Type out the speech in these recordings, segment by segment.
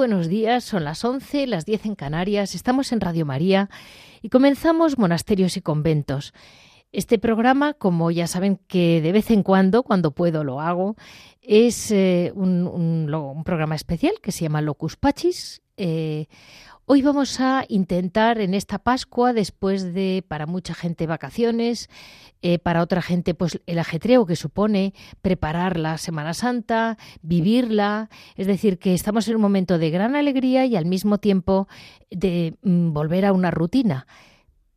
Buenos días, son las 11, las 10 en Canarias, estamos en Radio María y comenzamos Monasterios y Conventos. Este programa, como ya saben que de vez en cuando, cuando puedo, lo hago, es eh, un, programa especial que se llama Locus Pachis. Eh, Hoy vamos a intentar en esta Pascua, después de para mucha gente vacaciones, eh, para otra gente pues el ajetreo que supone preparar la Semana Santa, vivirla, es decir, que estamos en un momento de gran alegría y al mismo tiempo de mm, volver a una rutina.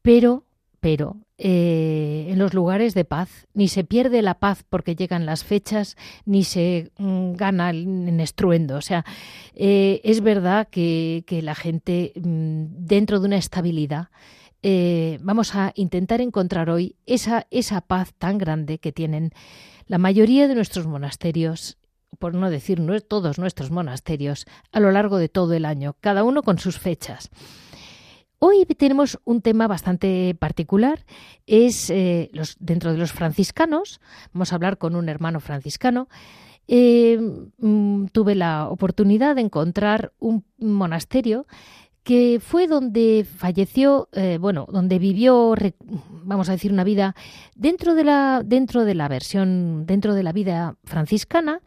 Pero, pero eh, en los lugares de paz. Ni se pierde la paz porque llegan las fechas, ni se mm, gana en estruendo. O sea, eh, es verdad que, la gente, mm, dentro de una estabilidad, eh, vamos a intentar encontrar hoy esa, esa paz tan grande que tienen la mayoría de nuestros monasterios por no decir todos nuestros monasterios, a lo largo de todo el año, cada uno con sus fechas. Hoy tenemos un tema bastante particular, es eh, dentro de los franciscanos, vamos a hablar con un hermano franciscano. Eh, mm, tuve la oportunidad de encontrar un monasterio que fue donde falleció, eh, bueno, donde vivió, vamos a decir, una vida dentro de la, dentro de la versión, dentro de la vida franciscana,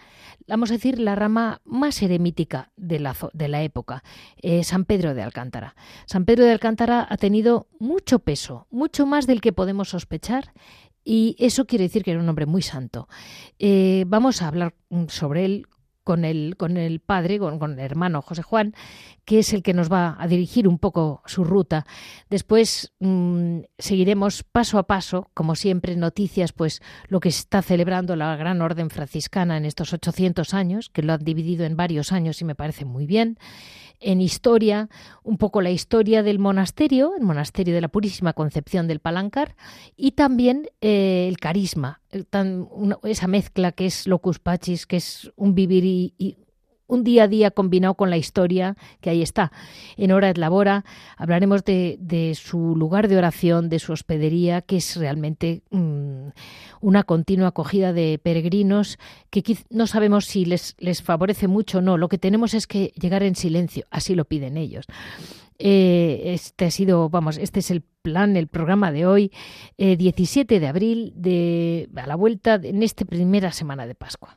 vamos a decir, la rama más eremítica de la, de la época, eh, San Pedro de Alcántara. San Pedro de Alcántara ha tenido mucho peso, mucho más del que podemos sospechar, y eso quiere decir que era un hombre muy santo. Eh, vamos a hablar sobre él con el, con el padre, con, con, el hermano José Juan, que es el que nos va a dirigir un poco su ruta. Después mm, seguiremos paso a paso, como siempre, noticias, pues lo que está celebrando la Gran Orden Franciscana en estos 800 años, que lo han dividido en varios años y me parece muy bien en historia, un poco la historia del monasterio, el monasterio de la Purísima Concepción del Palancar, y también eh, el carisma, esa mezcla que es locus pachis, que es un vivir y un día a día combinado con la historia que ahí está. En Hora et Labora hablaremos de, su lugar de oración, de su hospedería, que es realmente mm, una continua acogida de peregrinos que no sabemos si les, favorece mucho o no. Lo que tenemos es que llegar en silencio, así lo piden ellos. Eh, este ha sido, vamos, este es el plan, el programa de hoy, 17 eh, de abril, de, a la vuelta en esta primera semana de Pascua.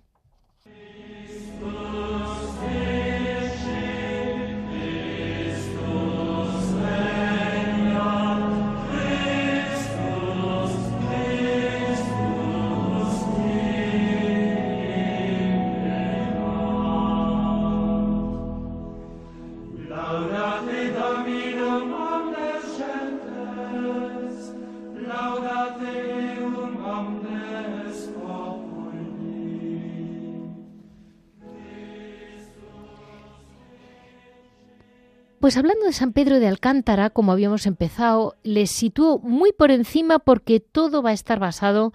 Pues hablando de San Pedro de Alcántara, como habíamos empezado, les sitúo muy por encima porque todo va a estar basado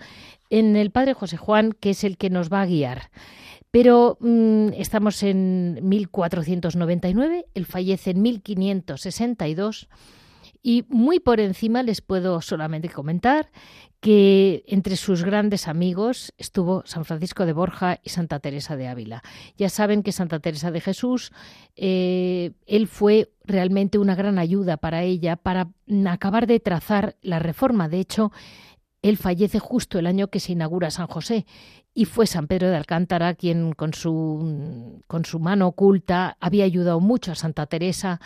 en el Padre José Juan, que es el que nos va a guiar. Pero mm, estamos en 1499, él fallece en 1562 Y muy por encima les puedo solamente comentar que entre sus grandes amigos estuvo San Francisco de Borja y Santa Teresa de Ávila. Ya saben que Santa Teresa de Jesús, eh, él fue realmente una gran ayuda para ella para acabar de trazar la reforma. De hecho, él fallece justo el año que se inaugura San José y fue San Pedro de Alcántara quien con su, con su mano oculta había ayudado mucho a Santa Teresa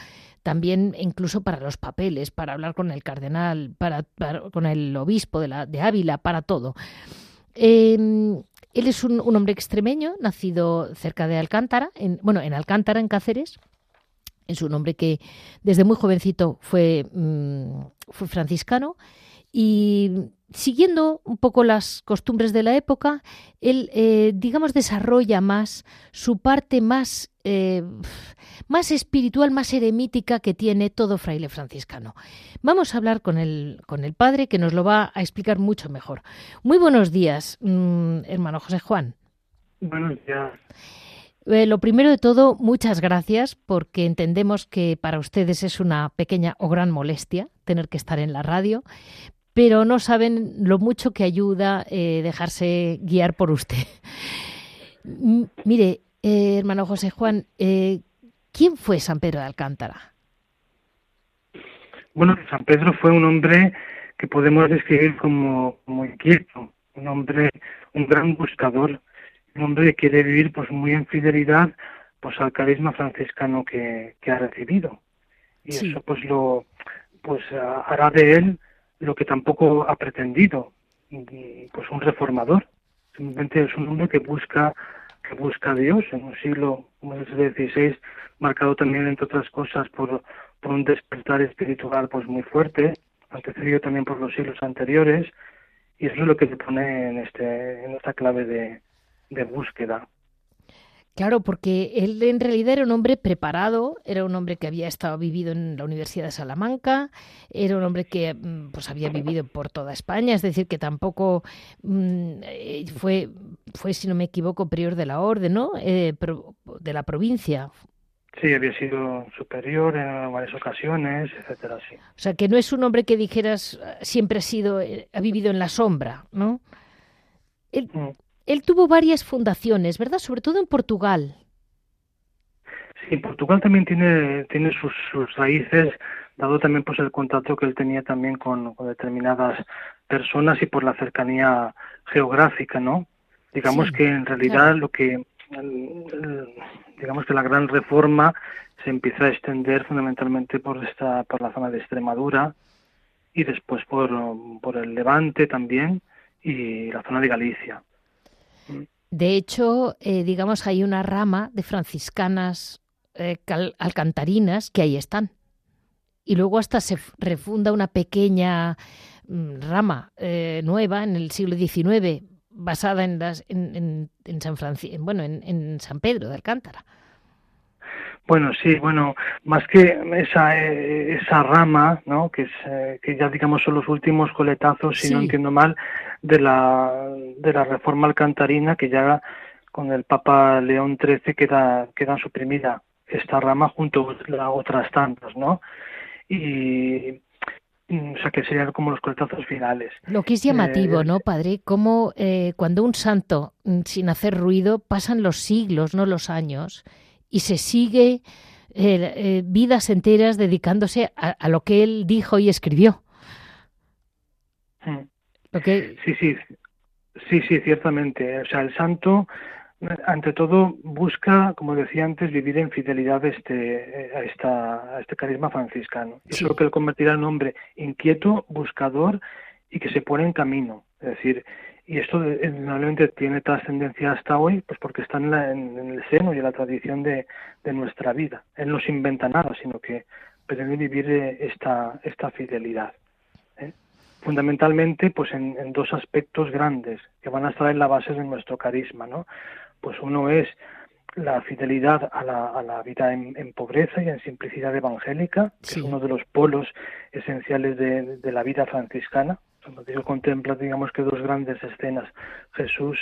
también incluso para los papeles, para hablar con el cardenal, para, con el obispo de, la, de Ávila, para todo. Em, él es un, hombre extremeño, nacido cerca de Alcántara, en, bueno, en Alcántara, en Cáceres. Es un hombre que desde muy jovencito fue, mm, fue franciscano y siguiendo un poco las costumbres de la época, él, eh, digamos, desarrolla más su parte más, eh, más espiritual, más eremítica que tiene todo fraile franciscano. Vamos a hablar con el, con el padre que nos lo va a explicar mucho mejor. Muy buenos días, mm, hermano José Juan. Buenos días. Eh, lo primero de todo, muchas gracias porque entendemos que para ustedes es una pequeña o gran molestia tener que estar en la radio, pero no saben lo mucho que ayuda eh, dejarse guiar por usted. mire, eh, hermano José Juan, eh, ¿quién fue San Pedro de Alcántara? Bueno, San Pedro fue un hombre que podemos describir como, inquieto, un hombre, un gran buscador, un hombre que quiere vivir pues muy en fidelidad pues al carisma franciscano que, ha recibido. Y eso pues lo pues hará de él lo que tampoco ha pretendido pues un reformador. Simplemente es un hombre que busca que busca a Dios en un siglo como el XVI marcado también entre otras cosas por, por un despertar espiritual pues muy fuerte antecedido también por los siglos anteriores y eso es lo que se pone en este en esta clave de búsqueda Claro, porque él en realidad era un hombre preparado, era un hombre que había estado vivido en la Universidad de Salamanca, era un hombre que mm, pues había vivido por toda España, es decir, que tampoco mm, eh, fue, fue, si no me equivoco, prior de la orden, ¿no? Eh, de la provincia. Sí, había sido superior en varias ocasiones, etcétera, sí. O sea, que no es un hombre que dijeras siempre ha sido, eh, ha vivido en la sombra, ¿no? Mm él tuvo varias fundaciones, ¿verdad? Sobre todo en Portugal. Sí, Portugal también tiene, tiene sus, raíces, dado también pues el contacto que él tenía también con, determinadas personas y por la cercanía geográfica, ¿no? Digamos que en realidad lo que digamos que la gran reforma se empieza a extender fundamentalmente por esta por la zona de Extremadura y después por, por el Levante también y la zona de Galicia. De hecho, eh, digamos, hay una rama de franciscanas eh, alcantarinas que ahí están. Y luego hasta se refunda una pequeña mm, rama eh, nueva en el siglo XIX basada en, las, en, San bueno, en, San Pedro de Alcántara. Bueno, sí, bueno, más que esa, esa rama, ¿no? que, es, que ya digamos son los últimos coletazos, si no entiendo mal, de la, de la reforma alcantarina que ya con el Papa León XIII queda, queda suprimida esta rama junto a otras tantas, ¿no? Y o sea que serían como los coletazos finales. Lo que es llamativo, eh, ¿no, padre? Como eh, cuando un santo, mm, sin hacer ruido, pasan los siglos, no los años, y se sigue eh, vidas enteras dedicándose a, lo que él dijo y escribió. Mm. Sí, sí, sí, sí, ciertamente. O sea, el santo, ante todo, busca, como decía antes, vivir en fidelidad este, a, esta, a este carisma franciscano. Y es lo que le convertirá en un hombre inquieto, buscador y que se pone en camino. Es decir, y esto normalmente tiene trascendencia hasta hoy, pues porque está en, en, el seno y en la tradición de, de, nuestra vida. Él no se inventa nada, sino que pretende vivir eh, esta, esta fidelidad fundamentalmente pues en, dos aspectos grandes que van a estar en la base de nuestro carisma, ¿no? Pues uno es la fidelidad a la, a la vida en, pobreza y en simplicidad evangélica, que es uno de los polos esenciales de, de la vida franciscana. Contempla, digamos que dos grandes escenas. Jesús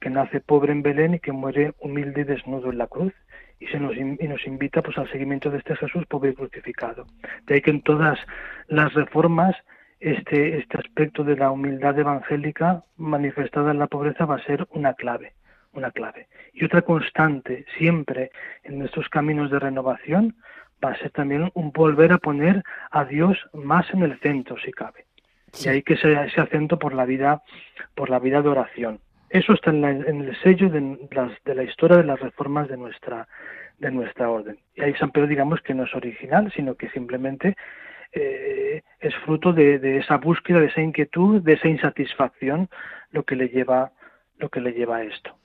que nace pobre en Belén y que muere humilde y desnudo en la cruz. y se nos, y nos invita pues al seguimiento de este Jesús pobre y crucificado. De ahí que en todas las reformas este, este aspecto de la humildad evangélica manifestada en la pobreza va a ser una clave, una clave. Y otra constante siempre en nuestros caminos de renovación va a ser también un volver a poner a Dios más en el centro, si cabe. Y ahí que sea ese acento por la vida, por la vida de oración. Eso está en, el sello de, de, la historia de las reformas de nuestra, de nuestra orden. Y ahí San Pedro digamos que no es original, sino que simplemente eh, es fruto de, de, esa búsqueda, de esa inquietud, de esa insatisfacción, lo que le lleva, lo que le lleva a esto.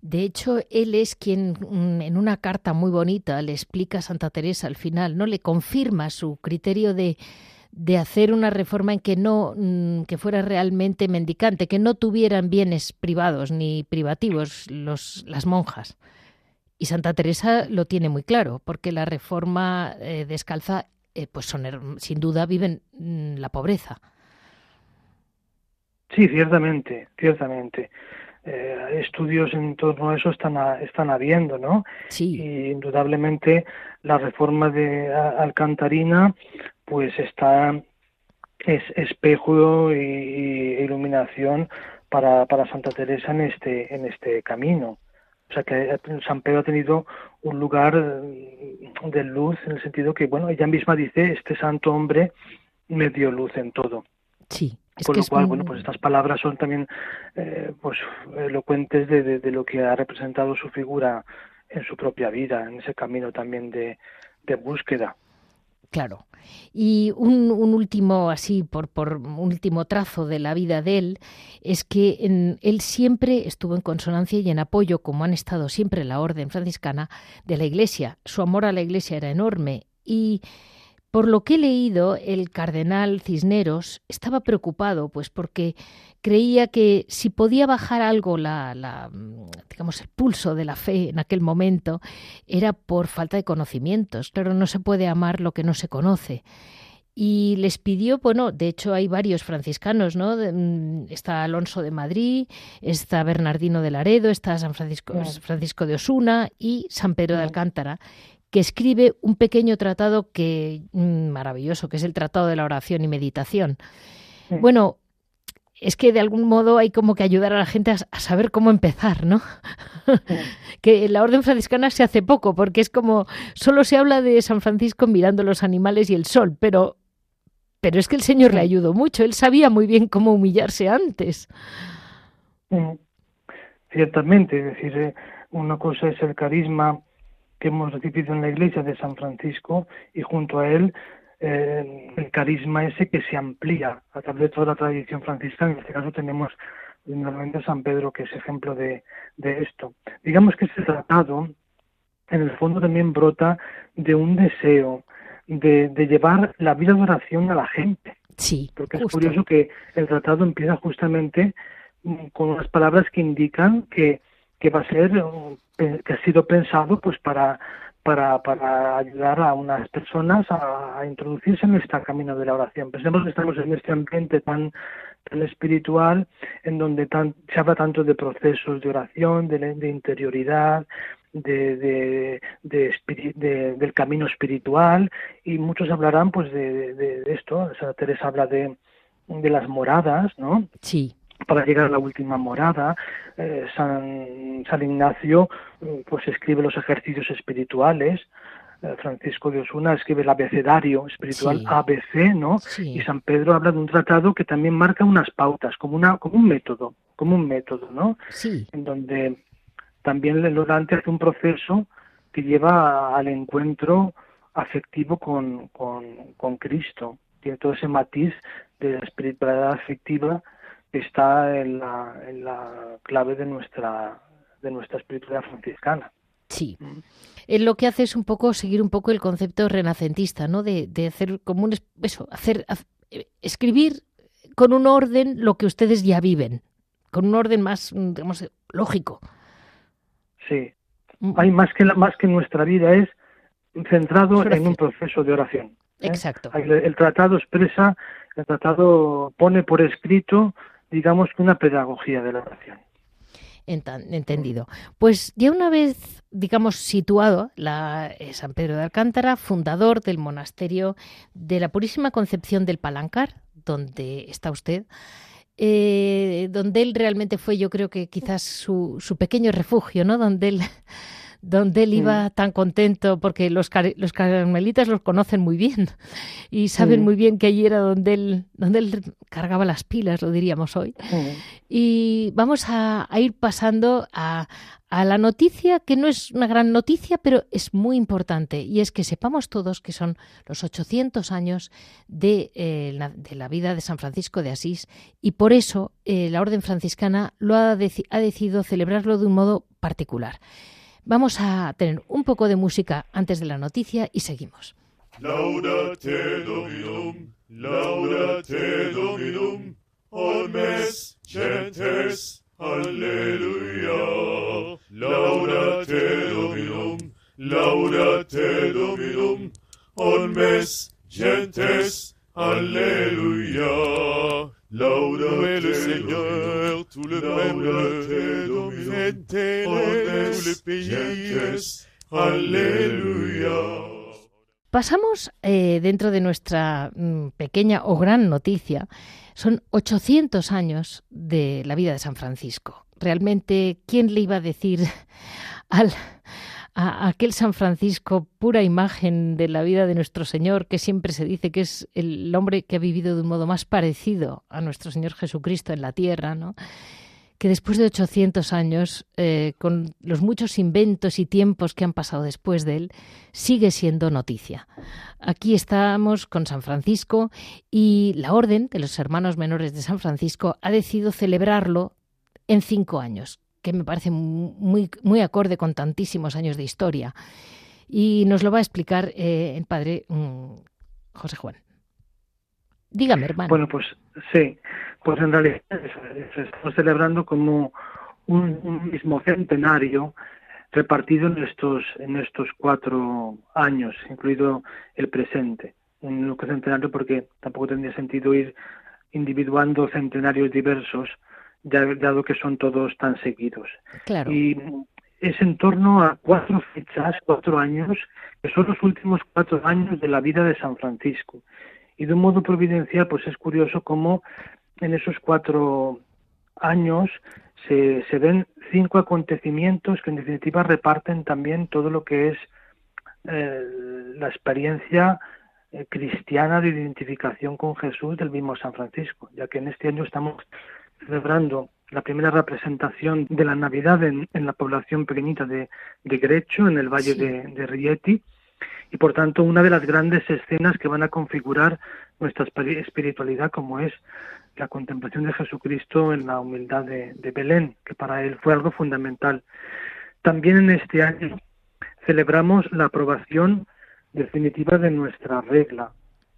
De hecho, él es quien mm, en una carta muy bonita le explica a Santa Teresa al final, ¿no? Le confirma su criterio de, de hacer una reforma en que no mm, que fuera realmente mendicante, que no tuvieran bienes privados ni privativos los, las monjas. Y Santa Teresa lo tiene muy claro, porque la reforma eh, descalza eh, pues son, sin duda viven mm, la pobreza. Sí, ciertamente, ciertamente. Eh, estudios en torno a eso están, están habiendo, ¿no? Sí. Y indudablemente la reforma de Alcantarina, pues está es espejo y, y iluminación para, para Santa Teresa en este en este camino. O sea que San Pedro ha tenido un lugar mm, de luz en el sentido que, bueno, ella misma dice, este santo hombre me dio luz en todo. Sí. Es Con lo cual, bueno, pues estas palabras son también eh, pues elocuentes de, de, lo que ha representado su figura en su propia vida, en ese camino también de, de búsqueda. Claro. Y un, último, así, por, por, un último trazo de la vida de él, es que en, él siempre estuvo en consonancia y en apoyo, como han estado siempre la orden franciscana, de la Iglesia. Su amor a la Iglesia era enorme y por lo que he leído, el cardenal Cisneros estaba preocupado, pues porque creía que si podía bajar algo la, digamos, el pulso de la fe en aquel momento, era por falta de conocimientos. Claro, no se puede amar lo que no se conoce. Y les pidió, bueno, de hecho hay varios franciscanos, ¿no? Mm, está Alonso de Madrid, está Bernardino de Laredo, está San Francisco, Francisco de Osuna y San Pedro de Alcántara, que escribe un pequeño tratado que mm, maravilloso, que es el Tratado de la Oración y Meditación. Bueno, es que de algún modo hay como que ayudar a la gente a, saber cómo empezar, ¿no? que la orden franciscana se hace poco, porque es como solo se habla de San Francisco mirando los animales y el sol, pero pero es que el Señor le ayudó mucho, él sabía muy bien cómo humillarse antes. Ciertamente, es decir, eh, una cosa es el carisma que hemos recibido en la iglesia de San Francisco y junto a él eh, el carisma ese que se amplía a través de toda la tradición franciscana. En este caso tenemos normalmente San Pedro que es ejemplo de, de esto. Digamos que este tratado en el fondo también brota de un deseo de, de llevar la vida de oración a la gente. Sí, porque es curioso que el tratado empieza justamente mm, con unas palabras que indican que que va a ser que ha sido pensado pues para para, para ayudar a unas personas a, introducirse en este camino de la oración. Pensemos que estamos en este ambiente tan, tan espiritual, en donde tan, se habla tanto de procesos de oración, de, de interioridad, de, de, de, del camino espiritual, y muchos hablarán pues de, esto. Santa Teresa habla de, de las moradas, ¿no? Sí para llegar a la última morada. Eh, San, San, Ignacio mm, pues escribe los ejercicios espirituales. Eh, Francisco de Osuna escribe el abecedario espiritual ABC, ¿no? Y San Pedro habla de un tratado que también marca unas pautas, como una, como un método, como un método, ¿no? Sí. En donde también el orante hace un proceso que lleva al encuentro afectivo con, con, con Cristo. Tiene todo ese matiz de la espiritualidad afectiva está en la, en la clave de nuestra, de nuestra espiritualidad franciscana. Sí. Él lo que hace es un poco seguir un poco el concepto renacentista, ¿no? De, de hacer como un eso, hacer, escribir con un orden lo que ustedes ya viven, con un orden más, digamos, lógico. Sí. Mm. Hay más que más que nuestra vida es centrado en un proceso de oración. ¿eh? Exacto. el, tratado expresa, el tratado pone por escrito digamos que una pedagogía de la oración. Entendido. Pues ya una vez, digamos, situado la, eh, San Pedro de Alcántara, fundador del monasterio de la Purísima Concepción del Palancar, donde está usted, eh, donde él realmente fue, yo creo que quizás su, su pequeño refugio, ¿no? Donde él donde él iba tan contento, porque los, los carmelitas los conocen muy bien y saben muy bien que allí era donde él, donde él cargaba las pilas, lo diríamos hoy. Y vamos a, ir pasando a, a, la noticia, que no es una gran noticia, pero es muy importante, y es que sepamos todos que son los 800 años de, eh, la, de la, vida de San Francisco de Asís, y por eso eh, la Orden Franciscana lo ha, ha decidido celebrarlo de un modo particular. Vamos a tener un poco de música antes de la noticia y seguimos. Laudate Dominum, laudate Dominum, omnes gentes, alleluia. Laudate Dominum, laudate Dominum, omnes gentes, alleluia. Louez le Seigneur, tout le peuple, fêtez tout le pays. Aleluya. Pasamos eh, dentro de nuestra mm, pequeña o gran noticia. Son 800 años de la vida de San Francisco. Realmente, ¿quién le iba a decir al, a aquel San Francisco, pura imagen de la vida de nuestro Señor, que siempre se dice que es el hombre que ha vivido de un modo más parecido a nuestro Señor Jesucristo en la tierra, ¿no? que después de 800 años, eh, con los muchos inventos y tiempos que han pasado después de él, sigue siendo noticia. Aquí estamos con San Francisco y la Orden de los Hermanos Menores de San Francisco ha decidido celebrarlo en cinco años, que me parece muy, muy acorde con tantísimos años de historia. Y nos lo va a explicar eh, el padre mm, José Juan. Dígame, hermano. Bueno, pues sí, pues en realidad estamos celebrando como un, mismo centenario repartido en estos, en estos cuatro años, incluido el presente. Un centenario porque tampoco tendría sentido ir individuando centenarios diversos, dado que son todos tan seguidos. Y es en torno a cuatro fechas, cuatro años, que son los últimos cuatro años de la vida de San Francisco. Y de un modo providencial, pues es curioso cómo en esos cuatro años se, se ven cinco acontecimientos que en definitiva reparten también todo lo que es eh, la experiencia eh, cristiana de identificación con Jesús del mismo San Francisco, ya que en este año estamos celebrando la primera representación de la Navidad en, la población pequeñita de, de, Grecho, en el valle de, de, Rieti, y por tanto una de las grandes escenas que van a configurar nuestra espiritualidad, como es la contemplación de Jesucristo en la humildad de, de Belén, que para él fue algo fundamental. También en este año celebramos la aprobación definitiva de nuestra regla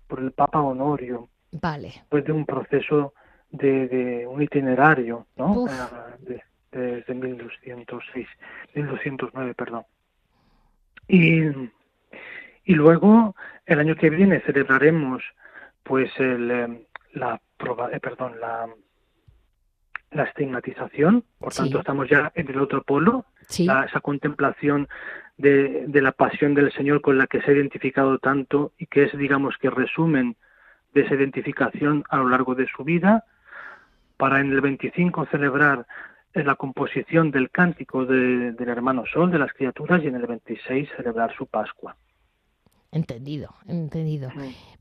por el Papa Honorio, vale. después de un proceso de, un itinerario, ¿no? De, desde 1206, 1209, perdón. Y, y luego el año que viene celebraremos pues el, em, la eh, perdón la la estigmatización, por tanto estamos ya en el otro polo, esa contemplación de, de, la pasión del Señor con la que se ha identificado tanto y que es, digamos, que resumen de esa identificación a lo largo de su vida, para en el 25 celebrar la composición del cántico del hermano Sol, de las criaturas, y en el 26 celebrar su Pascua. Entendido, entendido.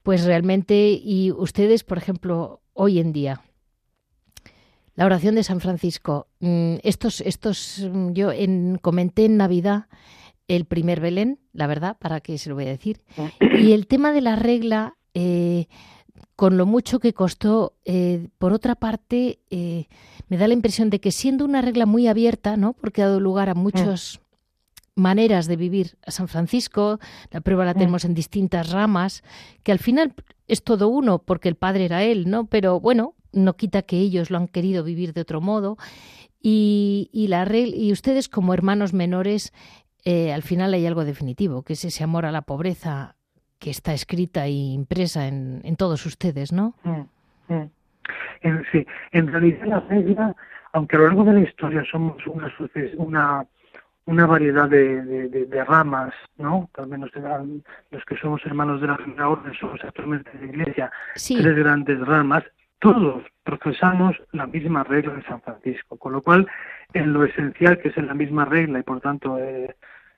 Pues realmente, y ustedes, por ejemplo, hoy en día, la oración de San Francisco, mm, estos, estos, mm, yo en, comenté en Navidad el primer Belén, la verdad, para qué se lo voy a decir, y el tema de la regla, eh, con lo mucho que costó, eh, por otra parte, eh, me da la impresión de que siendo una regla muy abierta, ¿no? Porque ha dado lugar a muchas maneras de vivir a San Francisco, la prueba la tenemos en distintas ramas, que al final es todo uno, porque el padre era él, ¿no? Pero bueno, no quita que ellos lo han querido vivir de otro modo. Y, y, la, y ustedes como hermanos menores, eh, al final hay algo definitivo, que es ese amor a la pobreza, que está escrita e impresa en, todos ustedes, ¿no? Mm, mm. sí, en realidad la regla aunque a lo largo de la historia somos una, una, una variedad de, de, ramas, ¿no? Al menos los que somos hermanos de la primera orden somos actualmente de la Iglesia, tres grandes ramas, todos profesamos la misma regla de San Francisco, con lo cual en lo esencial que es en la misma regla y por tanto eh,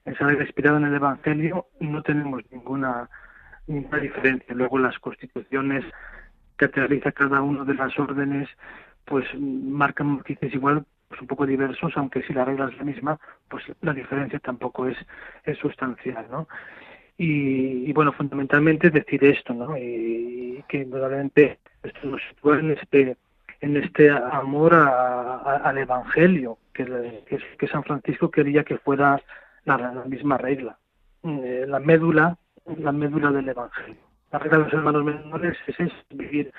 esa regla inspirada en el Evangelio no tenemos ninguna ninguna diferencia. Luego las constituciones que realiza cada una de las órdenes pues marcan matices igual pues un poco diversos, aunque si la regla es la misma, pues la diferencia tampoco es, es sustancial, ¿no? Y, bueno, fundamentalmente decir esto, ¿no? Y, que indudablemente esto nos sitúa en este, en este amor al Evangelio, que, que, San Francisco quería que fuera la, misma regla, eh, la médula, la médula del Evangelio. La regla de los hermanos menores es, es vivir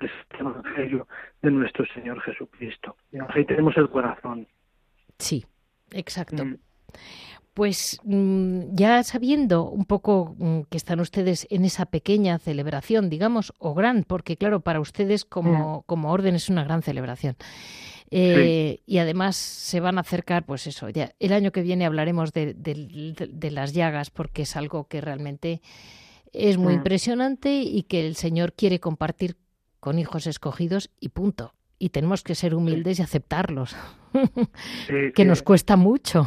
el Evangelio de nuestro Señor Jesucristo. Y ahí tenemos el corazón. Sí, exacto. Mm. Pues mm, ya sabiendo un poco mm, que están ustedes en esa pequeña celebración, digamos, o gran, porque claro, para ustedes como, como orden es una gran celebración. Eh, y además se van a acercar, pues eso, ya el año que viene hablaremos de, de las llagas, porque es algo que realmente es muy impresionante y que el Señor quiere compartir con hijos escogidos y punto. Y tenemos que ser humildes y aceptarlos, que nos cuesta mucho.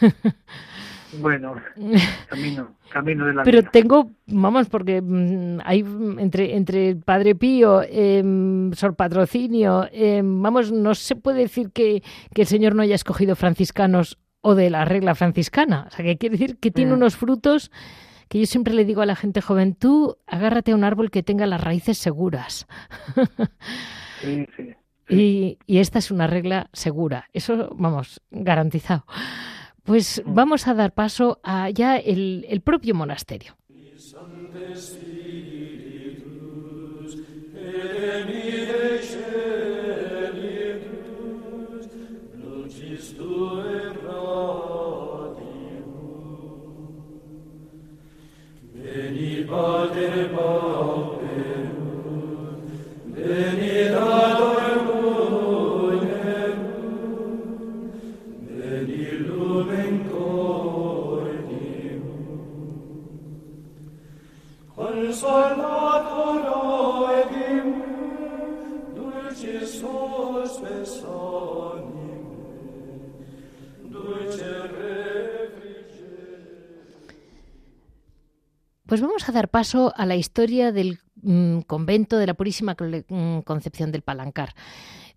Bueno, camino, camino de la Pero tengo, vamos, porque mm, hay entre, entre el Padre Pío, eh, Sor Patrocinio, em, vamos, no se puede decir que, que, el Señor no haya escogido franciscanos o de la regla franciscana. O sea, que quiere decir que tiene mm. unos frutos que yo siempre le digo a la gente joven, tú agárrate a un árbol que tenga las raíces seguras. Sí, sí. Y, y, esta es una regla segura, eso vamos, garantizado. Pues mm. vamos a dar paso a ya el, el propio monasterio. Pater Pues vamos a dar paso a la historia del mm, convento de la Purísima mm, Concepción del Palancar.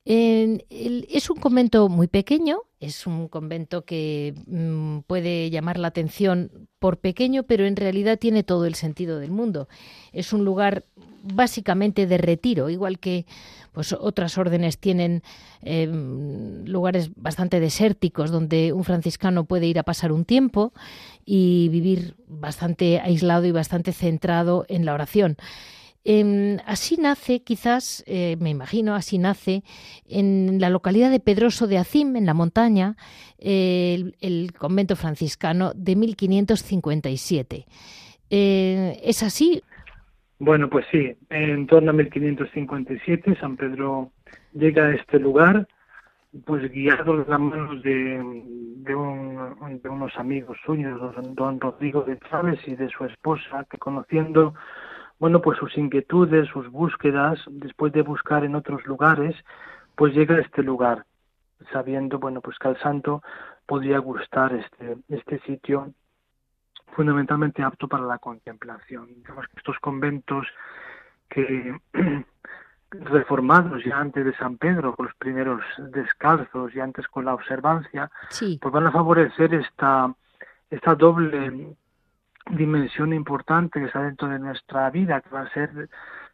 Es un convento muy pequeño, es un convento que mm, puede llamar la atención por pequeño, pero en realidad tiene todo el sentido del mundo. Es un lugar básicamente de retiro, igual que pues otras órdenes tienen em, lugares bastante desérticos donde un franciscano puede ir a pasar un tiempo y vivir bastante aislado y bastante centrado en la oración. Em, así nace, quizás, eh, me imagino, así nace en la localidad de Pedroso de Acim, en la montaña, el, convento franciscano de 1557. Eh, ¿Es así? Bueno, pues sí, en torno a 1557 San Pedro llega a este lugar, pues guiado las manos de, de, unos amigos suyos, don Rodrigo de Chávez y de su esposa, que conociendo, bueno, pues sus inquietudes, sus búsquedas, después de buscar en otros lugares, pues llega a este lugar, sabiendo, bueno, pues que al santo podía gustar este, este sitio fundamentalmente apto para la contemplación. Digamos que estos conventos que reformados ya antes de San Pedro, con los primeros descalzos y antes con la observancia, pues van a favorecer esta, esta doble dimensión importante que está dentro de nuestra vida, que va a ser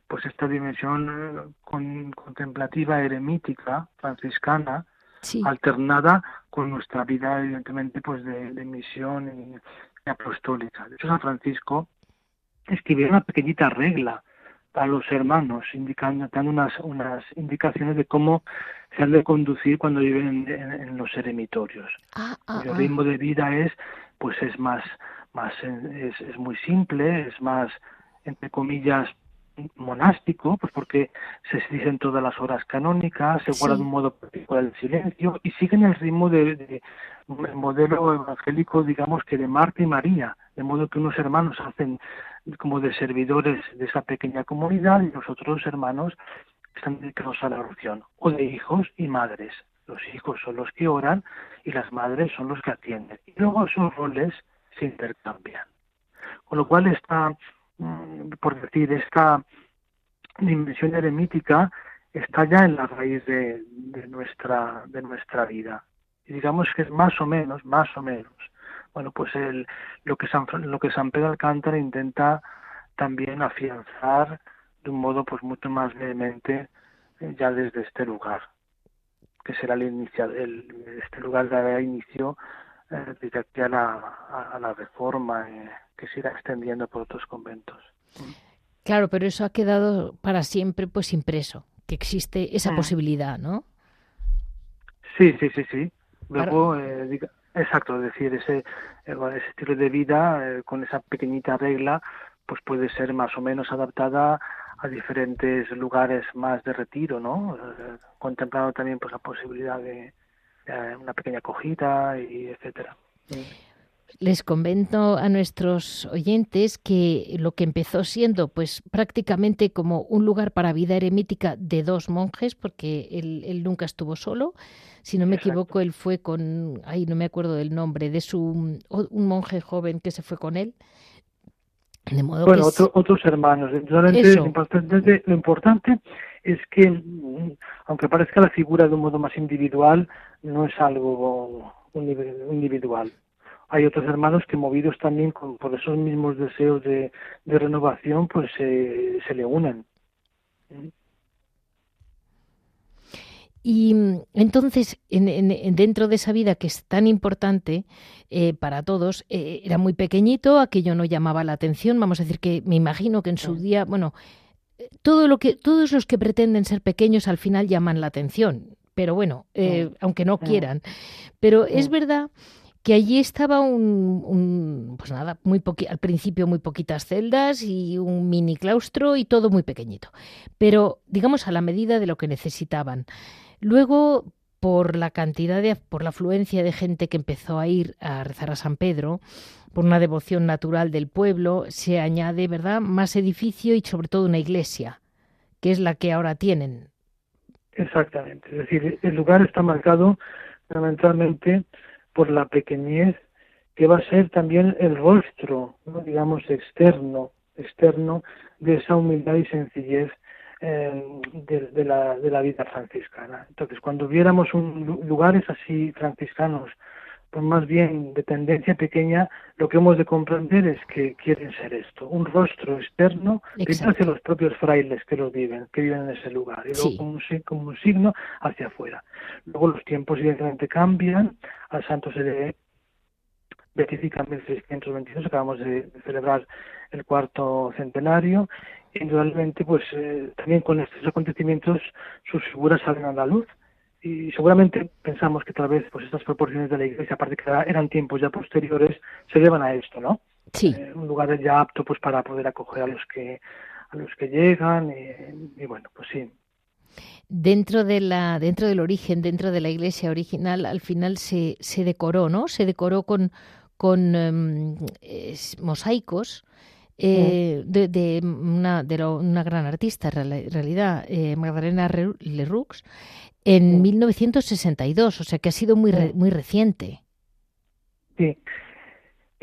pues esta dimensión contemplativa eremítica franciscana, alternada con nuestra vida evidentemente pues de, de misión y, apostólica. De hecho, San Francisco escribió una pequeñita regla a los hermanos, indicando, dando unas, unas indicaciones de cómo se han de conducir cuando viven en, los eremitorios. Ah, ah, el ah. ritmo de vida es, pues es más, más es, es muy simple, es más, entre comillas, monástico, pues porque se dicen todas las horas canónicas, se guarda de un modo particular el silencio y siguen el ritmo de, modelo evangélico, digamos que de Marta y María, de modo que unos hermanos hacen como de servidores de esa pequeña comunidad y los otros hermanos están dedicados a la oración, o de hijos y madres. Los hijos son los que oran y las madres son los que atienden. Y luego esos roles se intercambian. Con lo cual está, mm, por decir, esta dimensión eremítica está ya en la raíz de, nuestra, de nuestra vida. Y digamos que es más o menos, más o menos. Bueno, pues el, lo, que San, lo que San Pedro Alcántara intenta también afianzar de un modo pues mucho más vehemente eh, ya desde este lugar que será el inicio, el, este lugar dará inicio eh, a la, a, la reforma eh, que se irá extendiendo por otros conventos. Claro, pero eso ha quedado para siempre pues impreso, que existe esa mm. posibilidad, ¿no? Sí, sí, sí, sí. Luego, eh, exacto, es decir, ese, ese estilo de vida con esa pequeñita regla, pues puede ser más o menos adaptada a diferentes lugares más de retiro, ¿no? contemplando también pues la posibilidad de, una pequeña cogida y etcétera. Les convento a nuestros oyentes que lo que empezó siendo pues prácticamente como un lugar para vida eremítica de dos monjes, porque él, nunca estuvo solo, si no me equivoco, él fue con, ay, no me acuerdo del nombre, de su un monje joven que se fue con él. De modo bueno, otros hermanos. lo importante es que, aunque parezca la figura de un modo más individual, no es algo individual. Hay otros hermanos que movidos también por esos mismos deseos de, renovación, pues se le unen. Y entonces, en, dentro de esa vida que es tan importante eh, para todos, eh, era muy pequeñito, aquello no llamaba la atención. Vamos a decir que me imagino que en su día, bueno, todo lo que, todos los que pretenden ser pequeños al final llaman la atención, pero bueno, eh, aunque no quieran. Pero es verdad que allí estaba un, pues nada, muy al principio muy poquitas celdas y un mini claustro y todo muy pequeñito, pero digamos a la medida de lo que necesitaban. Luego, por la cantidad de, por la afluencia de gente que empezó a ir a rezar a San Pedro, por una devoción natural del pueblo, se añade, ¿verdad?, más edificio y sobre todo una iglesia, que es la que ahora tienen. Exactamente, es decir, el lugar está marcado fundamentalmente por la pequeñez que va a ser también el rostro, digamos, externo, externo de esa humildad y sencillez eh, de, la, de la vida franciscana. Entonces, cuando viéramos un, lugares así franciscanos, más bien de tendencia pequeña, lo que hemos de comprender es que quieren ser esto, un rostro externo hacia los propios frailes que los viven, que viven en ese lugar, y luego como, un, como un signo hacia afuera. Luego los tiempos evidentemente cambian, al santo se le beatifica en 1622, acabamos de celebrar el cuarto centenario, indudablemente, pues eh, también con estos acontecimientos sus figuras salen a la luz y seguramente pensamos que tal vez pues estas proporciones de la iglesia, aparte que eran tiempos ya posteriores, se llevan a esto, ¿no? Sí. Eh, un lugar ya apto pues para poder acoger a los que a los que llegan y, bueno, pues sí. Dentro de la dentro del origen, dentro de la iglesia original, al final se, se decoró, ¿no? Se decoró con con em, mosaicos eh, de, una, de una gran artista, en realidad, eh, Magdalena Leroux, en 1962, o sea que ha sido muy, muy reciente. Sí,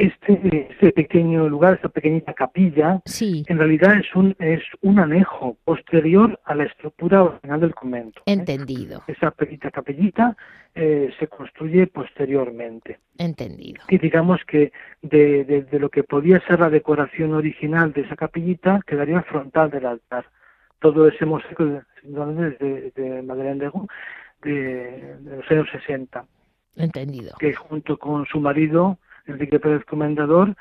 este, este pequeño lugar, esta pequeñita capilla, en realidad es un, es un anejo posterior a la estructura original del convento. ¿eh? Entendido. Esa pequeñita capellita eh, se construye posteriormente. Entendido. Y digamos que de, de, lo que podía ser la decoración original de esa capellita quedaría el frontal del altar. Todo ese mosaico de, de, de Madeleine de, de los años 60. Entendido. Que junto con su marido Enrique Pérez Comendador,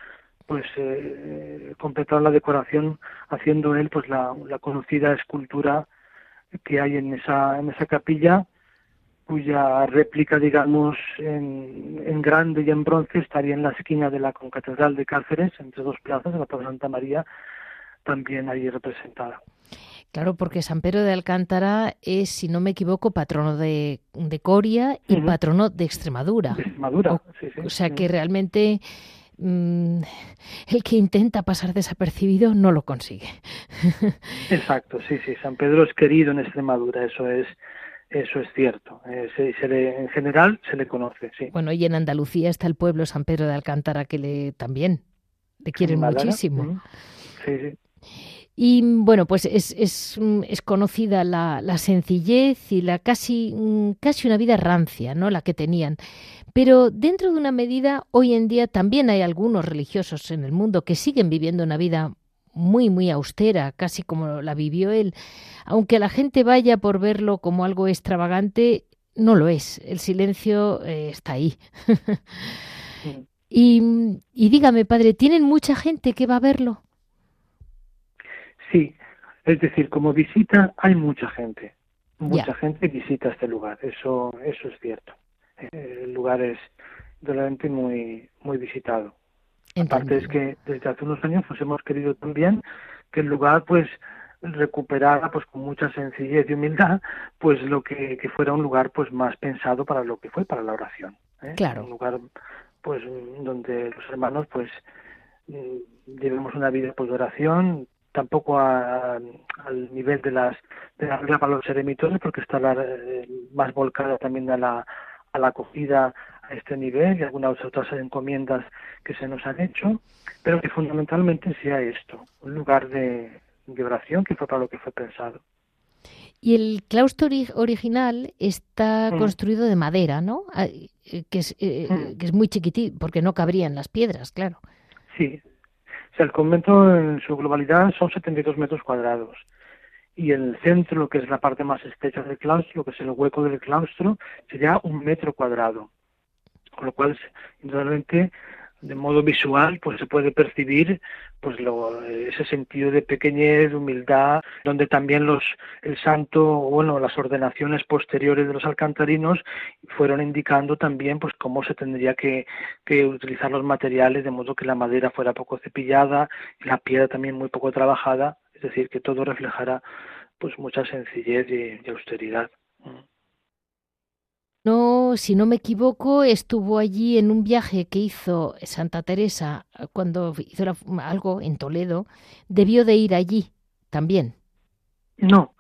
pues eh, completaron la decoración haciendo él pues la, conocida escultura que hay en esa, en esa capilla, cuya réplica, digamos, en, en, grande y en bronce estaría en la esquina de la concatedral de Cáceres, entre dos plazas, de la Plaza Santa María, también ahí representada. Claro, porque San Pedro de Alcántara es, si no me equivoco, patrono de, Coria y patrono de Extremadura. De Extremadura, o, sí, sí. O sea que realmente mm, el que intenta pasar desapercibido no lo consigue. Exacto, sí, sí. San Pedro es querido en Extremadura, eso es, eso es cierto. Eh, se, en general se le conoce, sí. Bueno, y en Andalucía está el pueblo San Pedro de Alcántara que le también le quieren muchísimo. Sí, sí. Y bueno, pues es, es, mm, es conocida la, la, sencillez y la casi, mm, casi una vida rancia, ¿no? La que tenían. Pero dentro de una medida, hoy en día también hay algunos religiosos en el mundo que siguen viviendo una vida muy, muy austera, casi como la vivió él. Aunque la gente vaya por verlo como algo extravagante, no lo es. El silencio eh, está ahí. y, y dígame, padre, ¿tienen mucha gente que va a verlo? Sí, es decir, como visita hay mucha gente, mucha gente visita este lugar, eso, eso es cierto. El lugar es realmente muy, muy visitado. Aparte es que desde hace unos años pues hemos querido también que el lugar pues recuperara pues con mucha sencillez y humildad pues lo que, que fuera un lugar pues más pensado para lo que fue para la oración ¿eh? claro un lugar pues donde los hermanos pues mm, llevemos una vida pues de oración tampoco al nivel de las de la regla para los eremitores porque está eh, más volcada también a la a la acogida a este nivel y algunas otras encomiendas que se nos han hecho, pero que fundamentalmente sea esto, un lugar de, oración que fue para lo que fue pensado. Y el claustro original está mm. construido de madera, ¿no? Ah, eh, que es, eh, mm. que es muy chiquitito, porque no cabrían las piedras, claro. Sí, o sea, el convento en su globalidad son 72 metros cuadrados y el centro, que es la parte más estrecha del claustro, que es el hueco del claustro, sería un metro cuadrado. Con lo cual, realmente, de modo visual, pues se puede percibir pues lo, ese sentido de pequeñez, humildad, donde también los el santo, bueno, las ordenaciones posteriores de los alcantarinos fueron indicando también pues cómo se tendría que, que utilizar los materiales de modo que la madera fuera poco cepillada y la piedra también muy poco trabajada es decir, que todo reflejará pues mucha sencillez y, austeridad. No, si no me equivoco, estuvo allí en un viaje que hizo Santa Teresa cuando hizo algo en Toledo. Debió de ir allí también. No,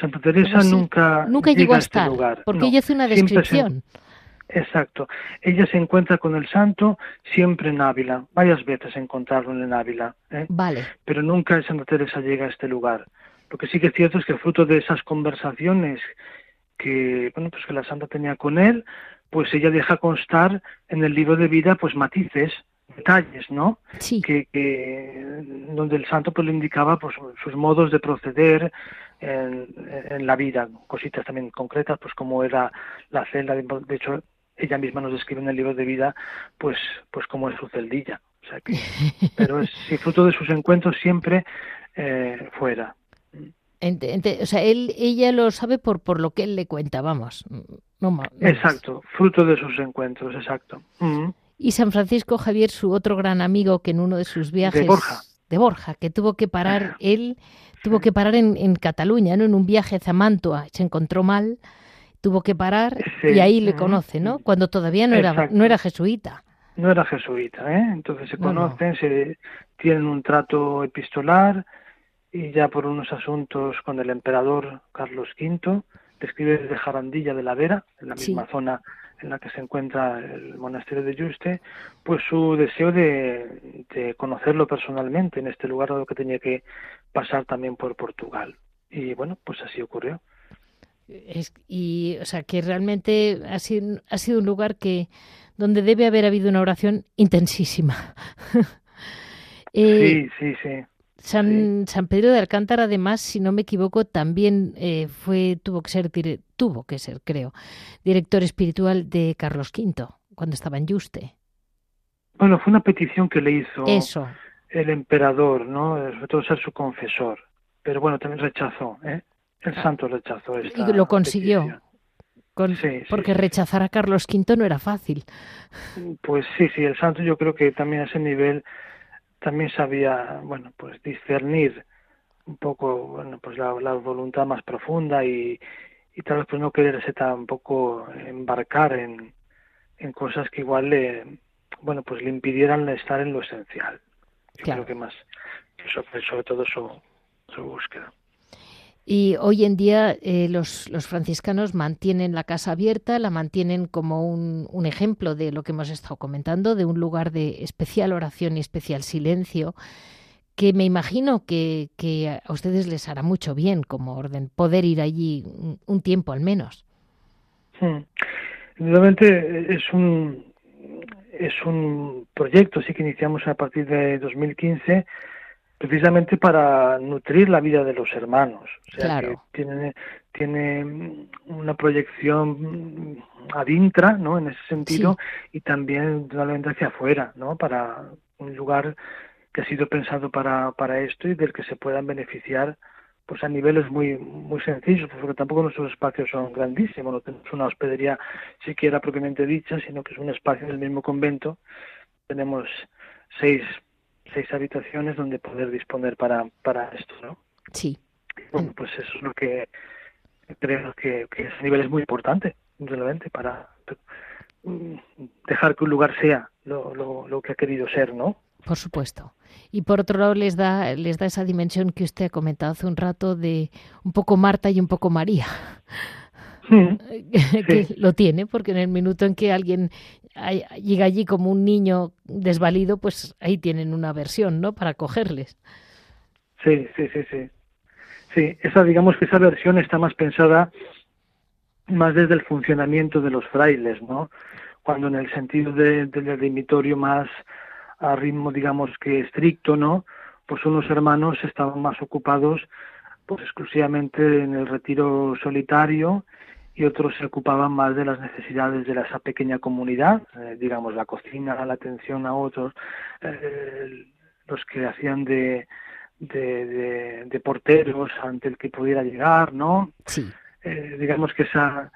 Santa Teresa nunca nunca llegó a este lugar. porque ella hace una descripción. Exacto. Ella se encuentra con el santo siempre en Ávila. Varias veces encontraron en Ávila. ¿eh? Vale. Pero nunca Santa Teresa llega a este lugar. Lo que sí que es cierto es que fruto de esas conversaciones que, bueno, pues que la santa tenía con él, pues ella deja constar en el libro de vida, pues matices, detalles, ¿no? Sí. Que, que donde el santo pues le indicaba pues sus modos de proceder en, en, la vida, cositas también concretas, pues como era la celda, de hecho ella misma nos describe en el libro de vida, pues, pues como es su celdilla. O sea que, pero es si fruto de sus encuentros siempre eh, fuera. O sea, él, ella lo sabe por, por lo que él le cuenta, vamos. No, exacto, fruto de sus encuentros, exacto. Y San Francisco Javier, su otro gran amigo, que en uno de sus viajes... De Borja. De Borja, que tuvo que parar, él tuvo que parar en, en Cataluña, ¿no? En un viaje a Mantua, se encontró mal tuvo que parar y ahí le conoce, ¿no? Cuando todavía no era, no era jesuita. No era jesuita, ¿eh? Entonces se conocen, se tienen un trato epistolar y ya por unos asuntos con el emperador Carlos V, escribe desde Jarandilla de la Vera, en la misma zona en la que se encuentra el monasterio de Yuste, pues su deseo de, de conocerlo personalmente en este lugar, dado que tenía que pasar también por Portugal. Y bueno, pues así ocurrió y, o sea, que realmente ha sido, ha sido un lugar que donde debe haber habido una oración intensísima. Eh, sí, sí, sí. San, San Pedro de Alcántara, además, si no me equivoco, también eh, fue tuvo que ser tuvo que ser, creo, director espiritual de Carlos V cuando estaba en Yuste. Bueno, fue una petición que le hizo Eso. el emperador, ¿no? Sobre todo ser su confesor. Pero bueno, también rechazó, ¿eh? El ah. santo rechazó esta Y lo consiguió. porque rechazar a Carlos V no era fácil. Pues sí, sí, el santo yo creo que también a ese nivel también sabía, bueno, pues discernir un poco, bueno, pues la, voluntad más profunda y, y tal vez pues no quererse tampoco embarcar en, en cosas que igual le, bueno, pues le impidieran estar en lo esencial. Yo creo que más, sobre, sobre todo su, su búsqueda. Y hoy en día eh, los, los, franciscanos mantienen la casa abierta, la mantienen como un, un, ejemplo de lo que hemos estado comentando, de un lugar de especial oración y especial silencio, que me imagino que, que a ustedes les hará mucho bien como orden poder ir allí un, tiempo al menos. Hmm. Realmente es un, es un proyecto sí que iniciamos a partir de 2015 precisamente para nutrir la vida de los hermanos. O sea, que tiene, tiene una proyección adintra, ¿no? En ese sentido, y también realmente hacia afuera, ¿no? Para un lugar que ha sido pensado para, para esto y del que se puedan beneficiar pues a niveles muy muy sencillos, porque tampoco nuestros espacios son grandísimos, no tenemos una hospedería siquiera propiamente dicha, sino que es un espacio del mismo convento. Tenemos seis seis habitaciones donde poder disponer para, para esto, ¿no? Sí. Bueno, pues eso es lo que creo que, que ese nivel es muy importante, realmente, para dejar que un lugar sea lo, lo, lo que ha querido ser, ¿no? Por supuesto. Y por otro lado les da, les da esa dimensión que usted ha comentado hace un rato de un poco Marta y un poco María. que lo tiene, porque en el minuto en que alguien llega allí como un niño desvalido, pues ahí tienen una versión, ¿no? Para cogerles. Sí, sí, sí, sí. Sí, esa, digamos que esa versión está más pensada más desde el funcionamiento de los frailes, ¿no? Cuando en el sentido del de, más a ritmo, digamos que estricto, ¿no? Pues unos hermanos estaban más ocupados pues exclusivamente en el retiro solitario y otros se ocupaban más de las necesidades de esa pequeña comunidad, eh, digamos la cocina, la atención a otros, eh, los que hacían de, de, porteros ante el que pudiera llegar, ¿no? Sí. Eh, digamos que esa,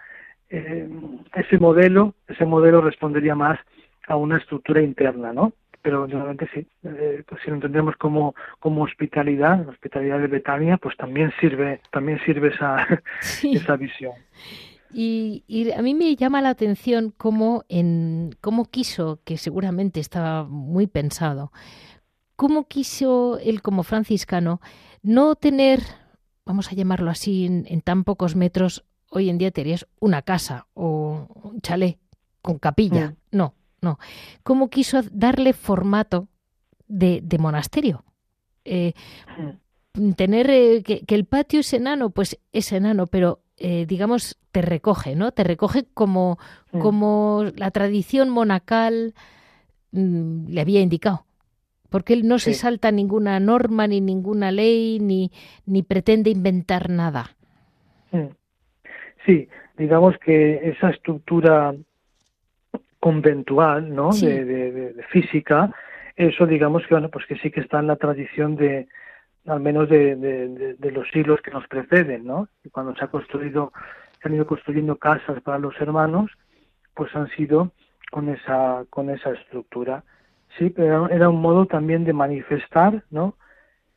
ese modelo, ese modelo respondería más a una estructura interna, ¿no? Pero realmente sí, pues si lo entendemos como, como hospitalidad, la hospitalidad de Betania, pues también sirve, también sirve esa, esa visión. Y, a mí me llama la atención cómo, en, cómo quiso, que seguramente estaba muy pensado, cómo quiso él como franciscano no tener, vamos a llamarlo así, en, tan pocos metros, hoy en día tenías una casa o un chalet con capilla. Mm. No, no. ¿Cómo quiso darle formato de, monasterio? Eh, tener eh, que, que, el patio es enano, pues es enano, pero eh, digamos, te recoge, ¿no? Te recoge como, como la tradición monacal mm, le había indicado. Porque él no se salta ninguna norma, ni ninguna ley, ni, ni pretende inventar nada. Sí, digamos que esa estructura conventual, ¿no? De, física, eso digamos que bueno, pues que sí que está en la tradición de, al menos de, de, los siglos que nos preceden, ¿no? Y cuando se ha construido, se han ido construyendo casas para los hermanos, pues han sido con esa, con esa estructura. Sí, pero era un modo también de manifestar, ¿no?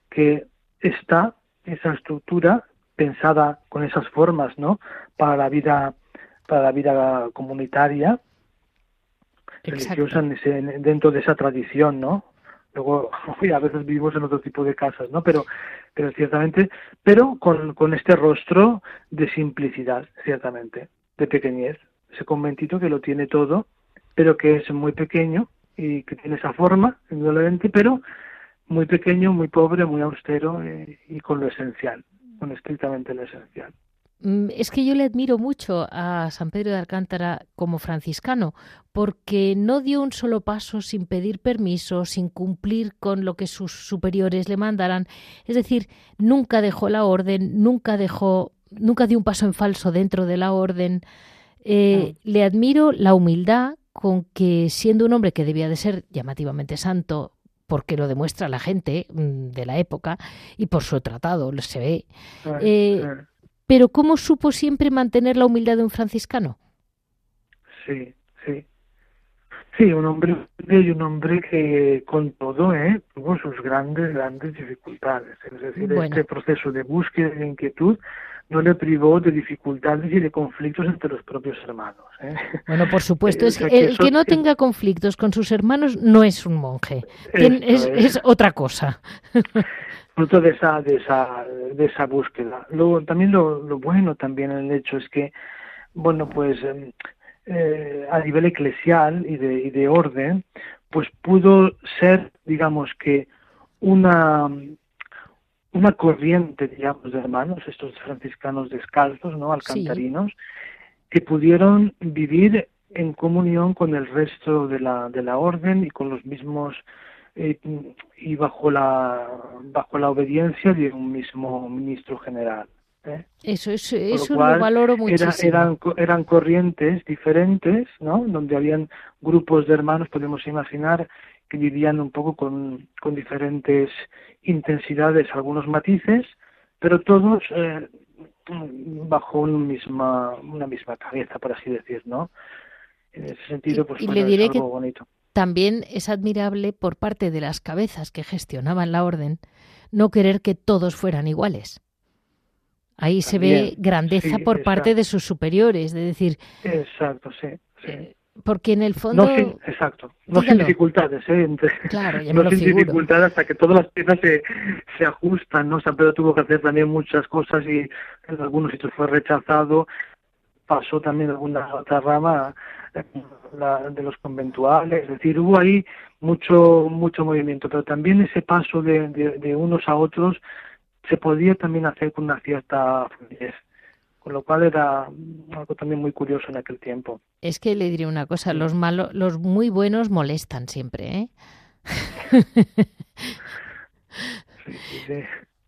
Que está esa estructura pensada con esas formas, ¿no? Para la vida, para la vida comunitaria, religiosa dentro de esa tradición, ¿no? Luego, a veces vivimos en otro tipo de casas, ¿no? Pero, pero ciertamente, pero con, con este rostro de simplicidad, ciertamente, de pequeñez. Ese conventito que lo tiene todo, pero que es muy pequeño y que tiene esa forma, indudablemente, pero muy pequeño, muy pobre, muy austero eh, y con lo esencial, con estrictamente lo esencial. Mm, es que yo le admiro mucho a San Pedro de Alcántara como franciscano, porque no dio un solo paso sin pedir permiso, sin cumplir con lo que sus superiores le mandaran. Es decir, nunca dejó la orden, nunca dejó, nunca dio un paso en falso dentro de la orden. Eh, le admiro la humildad con que, siendo un hombre que debía de ser llamativamente santo, porque lo demuestra la gente mm, de la época y por su tratado se ve. Eh, pero ¿cómo supo siempre mantener la humildad de un franciscano? Sí, sí. Sí, un hombre y un hombre que con todo ¿eh? tuvo sus grandes, grandes dificultades. Es decir, este proceso de búsqueda y de inquietud no le privó de dificultades y de conflictos entre los propios hermanos. ¿eh? Bueno, por supuesto, es el que no tenga conflictos con sus hermanos no es un monje, es, otra cosa. Fruto de esa, de esa, de esa búsqueda. Luego, también lo, lo bueno también en el hecho es que, bueno, pues em, eh, a nivel eclesial y de, y de orden, pues pudo ser, digamos que, una una corriente, digamos, de hermanos, estos franciscanos descalzos, ¿no? Alcantarinos, que pudieron vivir en comunión con el resto de la, de la orden y con los mismos eh, y bajo la bajo la obediencia de un mismo ministro general. ¿eh? Eso, eso, eso lo, valoro muchísimo. eran, eran corrientes diferentes, ¿no? Donde habían grupos de hermanos, podemos imaginar, que vivían un poco con, con diferentes intensidades, algunos matices, pero todos eh, bajo un misma, una misma cabeza, por así decir, ¿no? En ese sentido, pues y, le diré que bonito. También es admirable por parte de las cabezas que gestionaban la orden no querer que todos fueran iguales. Ahí se ve grandeza por parte de sus superiores, de decir. Exacto, sí. sí. Eh, porque en el fondo... No sin, exacto, no sin dificultades, ¿eh? claro, ya no sin dificultades hasta que todas las piezas se, se ajustan, ¿no? San Pedro tuvo que hacer también muchas cosas y en algunos sitios fue rechazado, pasó también alguna otra rama la, de los conventuales, es decir, hubo ahí mucho mucho movimiento, pero también ese paso de, de, de unos a otros se podía también hacer con una cierta fluidez con lo cual era algo también muy curioso en aquel tiempo. Es que le diré una cosa, los malos, los muy buenos molestan siempre, ¿eh?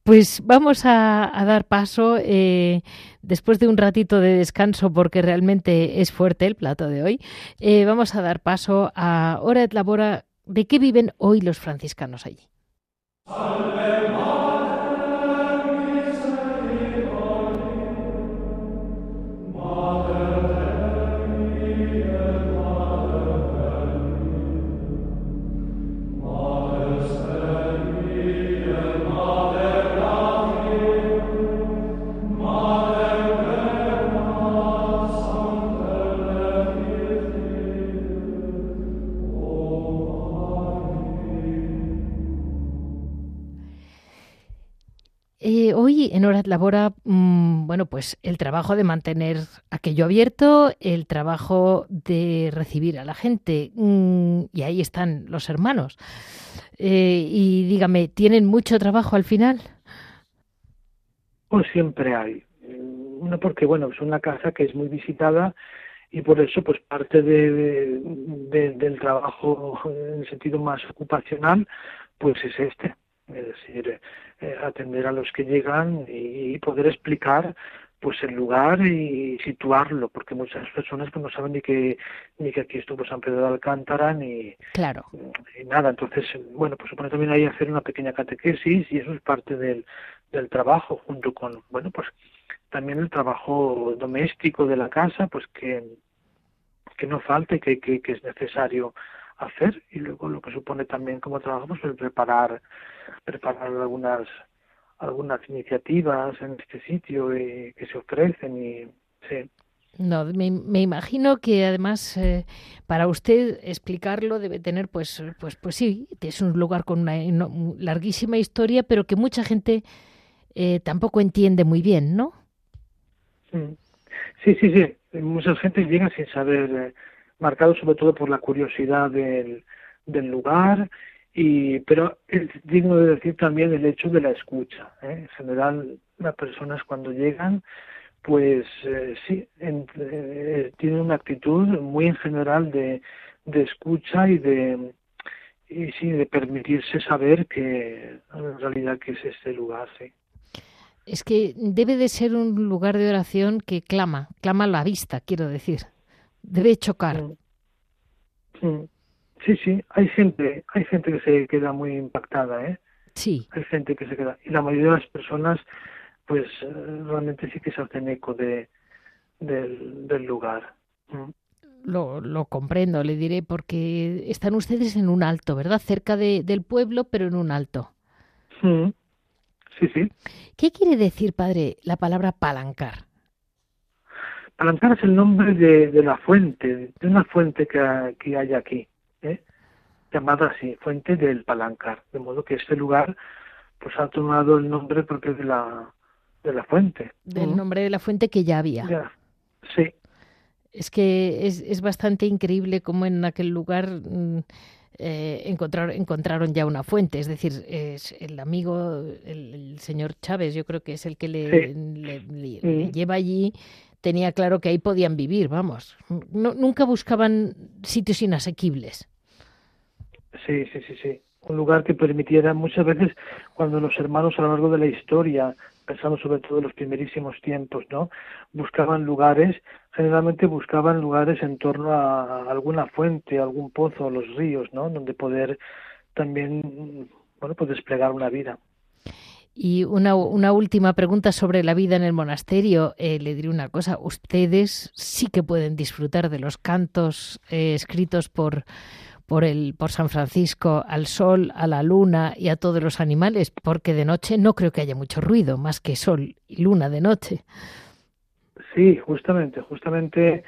Pues vamos a, dar paso, eh, después de un ratito de descanso, porque realmente es fuerte el plato de hoy, eh, vamos a dar paso a Hora de Labora. ¿De qué viven hoy los franciscanos allí? En Horas Labora, mm, bueno, pues el trabajo de mantener aquello abierto, el trabajo de recibir a la gente, mm, y ahí están los hermanos. Eh, y dígame, ¿tienen mucho trabajo al final? Pues siempre hay. Una porque, bueno, es una casa que es muy visitada y por eso, pues parte de, del trabajo en sentido más ocupacional, pues es este es decir, eh, atender a los que llegan y, poder explicar pues el lugar y situarlo, porque muchas personas pues no saben ni que ni que aquí estuvo San Pedro de Alcántara ni, claro. nada. Entonces, bueno, pues supone también ahí hacer una pequeña catequesis y eso es parte del, del trabajo, junto con, bueno, pues también el trabajo doméstico de la casa, pues que, que no falte, que, que, que es necesario hacer y luego lo que supone también como trabajamos es preparar preparar algunas algunas iniciativas en este sitio y, que se ofrecen y sí no, me, me, imagino que además eh, para usted explicarlo debe tener, pues, pues, pues sí, es un lugar con una larguísima historia, pero que mucha gente eh, tampoco entiende muy bien, ¿no? Sí, sí, sí. Mucha gente llega sin saber eh, marcado sobre todo por la curiosidad del, lugar, y, pero es digno de decir también el hecho de la escucha. ¿eh? En general, las personas cuando llegan, pues eh, sí, eh, tienen una actitud muy en general de, de escucha y de y sí, de permitirse saber que en realidad que es este lugar, sí. Es que debe de ser un lugar de oración que clama, clama a la vista, quiero decir. Debe chocar. Sí, sí, hay gente, hay gente que se queda muy impactada, ¿eh? Sí. Hay gente que se queda. Y la mayoría de las personas, pues eh, realmente sí que se hacen eco de, del, del lugar. lo, lo, comprendo, le diré, porque están ustedes en un alto, ¿verdad? Cerca de, del pueblo, pero en un alto. Mm. Sí, sí. ¿Qué quiere decir, padre, la palabra palancar? Palancar es el nombre de, de la fuente, de una fuente que, que hay aquí, ¿eh? llamada así, Fuente del Palancar. De modo que este lugar pues ha tomado el nombre propio de la, de la fuente. Del nombre de la fuente que ya había. Ya. Sí. Es que es, es bastante increíble cómo en aquel lugar mm, eh, encontrar, encontraron ya una fuente. Es decir, es el amigo, el, el señor Chávez, yo creo que es el que le, Sí. le- le- le lleva allí, tenía claro que ahí podían vivir, vamos. No- nunca buscaban sitios inasequibles. Sí, sí, sí, sí. Un lugar que permitiera muchas veces cuando los hermanos a lo largo de la historia, pensando sobre todo en los primerísimos tiempos, ¿no? Buscaban lugares, generalmente buscaban lugares en torno a alguna fuente, algún pozo, los ríos, ¿no? Donde poder también, bueno, pues desplegar una vida. Y una, una última pregunta sobre la vida en el monasterio. Eh, le diré una cosa, ustedes sí que pueden disfrutar de los cantos eh, escritos por, por, el, por San Francisco al sol, a la luna y a todos los animales, porque de noche no creo que haya mucho ruido, más que sol y luna de noche. Sí, justamente, justamente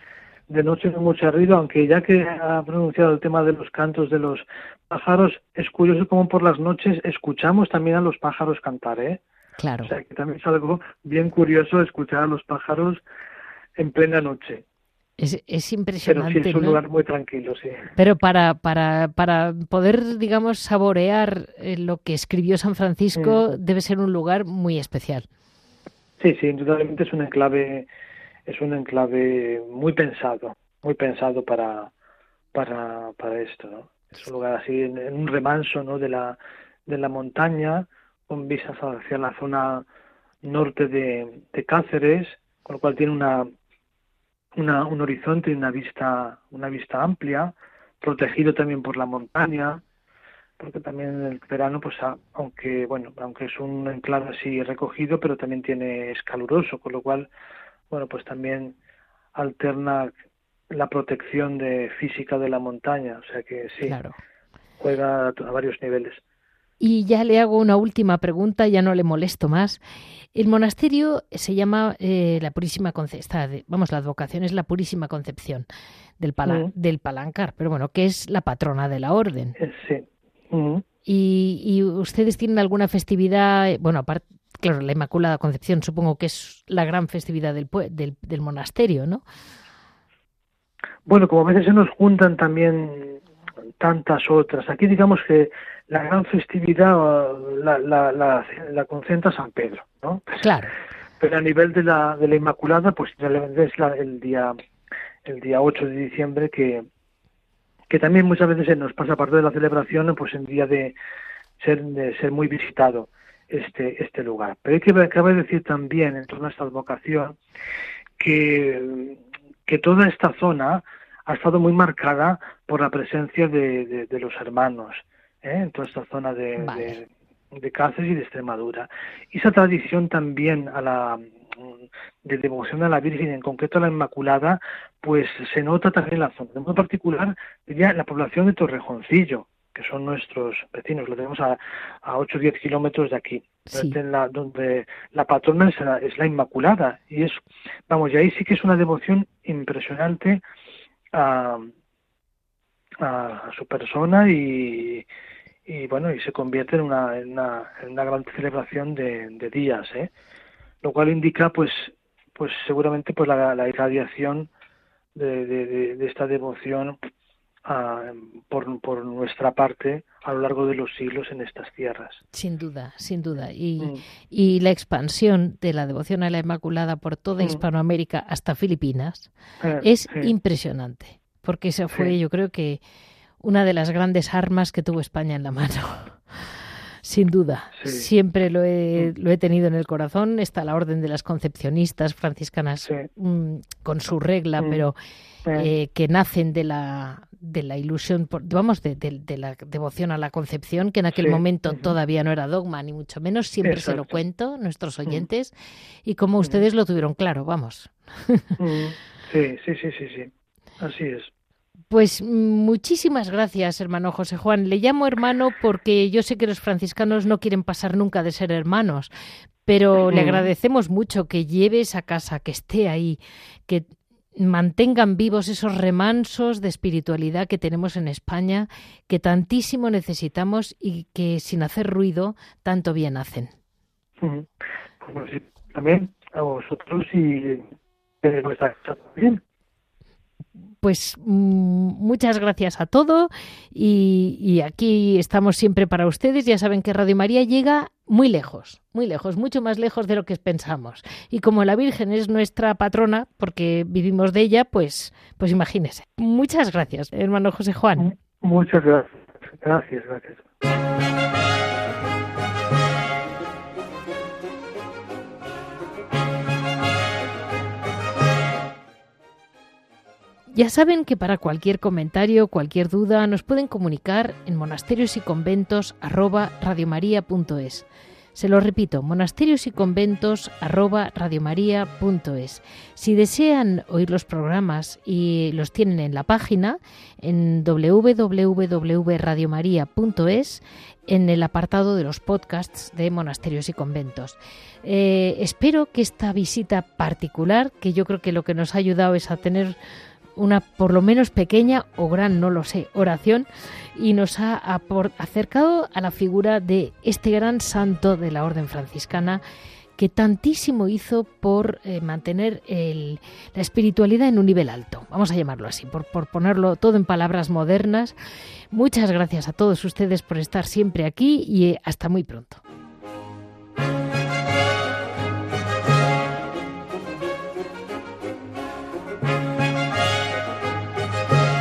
de noche no hay mucho ruido, aunque ya que ha pronunciado el tema de los cantos de los pájaros, es curioso cómo por las noches escuchamos también a los pájaros cantar, ¿eh? Claro. O sea, que también es algo bien curioso escuchar a los pájaros en plena noche. Es, es Pero sí impresionante. es un ¿no? lugar muy tranquilo, sí. Pero para, para, para poder, digamos, saborear eh, lo que escribió San Francisco, debe ser un lugar muy especial. Sí, sí, indudablemente es un enclave, es un enclave muy pensado, muy pensado para, para, para esto. Es un lugar así en, un remanso, ¿no? De la, de la montaña, con vistas hacia la zona norte de, de Cáceres, con lo cual tiene una, una, un horizonte y una vista, una vista amplia, protegido también por la montaña, porque también en el verano, pues aunque bueno, aunque es un enclave así recogido, pero también tiene es caluroso, con lo cual, bueno, pues también alterna la protección de física de la montaña, o sea que sí, Claro. juega a, varios niveles. Y ya le hago una última pregunta, ya no le molesto más. El monasterio se llama eh, la Purísima Concepción, vamos, la advocación es la Purísima Concepción del, pala- del Palancar, pero bueno, que es la patrona de la orden. Eh, sí. Y ustedes tienen alguna festividad, eh, bueno, aparte, claro, la Inmaculada Concepción supongo que es la gran festividad del, del, del monasterio, ¿no? Bueno, como a veces se nos juntan también tantas otras. Aquí digamos que la gran festividad la, la, la, la concentra San Pedro, ¿no? Claro, Pero a nivel de la, de la Inmaculada, pues realmente es la- el día el día 8 de diciembre que, que también muchas veces se nos pasa aparte de la celebración, pues en día de ser, de ser muy visitado este, este lugar. Pero hay que cabe decir también en torno a esta advocación que, que toda esta zona ha estado muy marcada por la presencia de, de, de los hermanos, ¿eh? en toda esta zona de, Vale. de, de Cáceres y de Extremadura. Y esa tradición también a la de devoción a la Virgen, en concreto a la Inmaculada, pues se nota también en la zona. De modo particular, diría la población de Torrejoncillo, que son nuestros vecinos, lo tenemos a, a 8 o 10 kilómetros de aquí, Sí. en la- donde la patrona es la, es la Inmaculada. Y es, vamos, y ahí sí que es una devoción impresionante a, a, su persona y, y bueno, y se convierte en una, en una, en una gran celebración de, de días, ¿eh? Lo cual indica, pues, pues seguramente pues la, la irradiación de- de esta devoción por, por nuestra parte a lo largo de los siglos en estas tierras. sin duda, sin duda. Y, Mm. y la expansión de la devoción a la Inmaculada por toda Mm. Hispanoamérica hasta Filipinas Eh, es sí. impresionante, porque esa fue, Sí. yo creo que una de las grandes armas que tuvo España en la mano. Sin duda, Sí. siempre lo he, Mm. lo he tenido en el corazón. Está la orden de las concepcionistas franciscanas Sí. mm, con su regla, Mm. pero Eh, que nacen de la, de la ilusión, por- vamos, de, de- de la devoción a la concepción, que en aquel momento todavía no era dogma, ni mucho menos. Siempre se lo cuento, nuestros oyentes, y como ustedes lo tuvieron claro, vamos. sí, sí, sí, sí, sí. Así es. Pues muchísimas gracias, hermano José Juan. Le llamo hermano porque yo sé que los franciscanos no quieren pasar nunca de ser hermanos, pero le agradecemos mucho que lleve esa casa, que esté ahí, que mantengan vivos esos remansos de espiritualidad que tenemos en España, que tantísimo necesitamos y que sin hacer ruido tanto bien hacen. Pues también a vosotros y eh, vuestra bien pues mm, muchas gracias a todo y, aquí estamos siempre para ustedes. Ya saben que Radio María llega muy lejos, muy lejos, mucho más lejos de lo que pensamos. Y como la Virgen es nuestra patrona, porque vivimos de ella, pues, pues imagínese. Muchas gracias, hermano José Juan. Muchas gracias. Gracias, gracias. Ya saben que para cualquier comentario, cualquier duda, nos pueden comunicar en monasterios y conventos Se lo repito, monasterios y conventos Si desean oír los programas y los tienen en la página, en www.radiomaria.es, en el apartado de los podcasts de monasterios y conventos. Eh, espero que esta visita particular, que yo creo que lo que nos ha ayudado es a tener una por lo menos pequeña o gran, no lo sé, oración y nos ha acercado a la figura de este gran santo de la orden franciscana que tantísimo hizo por eh, mantener la espiritualidad en un nivel alto, vamos a llamarlo así, por, ponerlo todo en palabras modernas. Muchas gracias a todos ustedes por estar siempre aquí y eh, hasta muy pronto.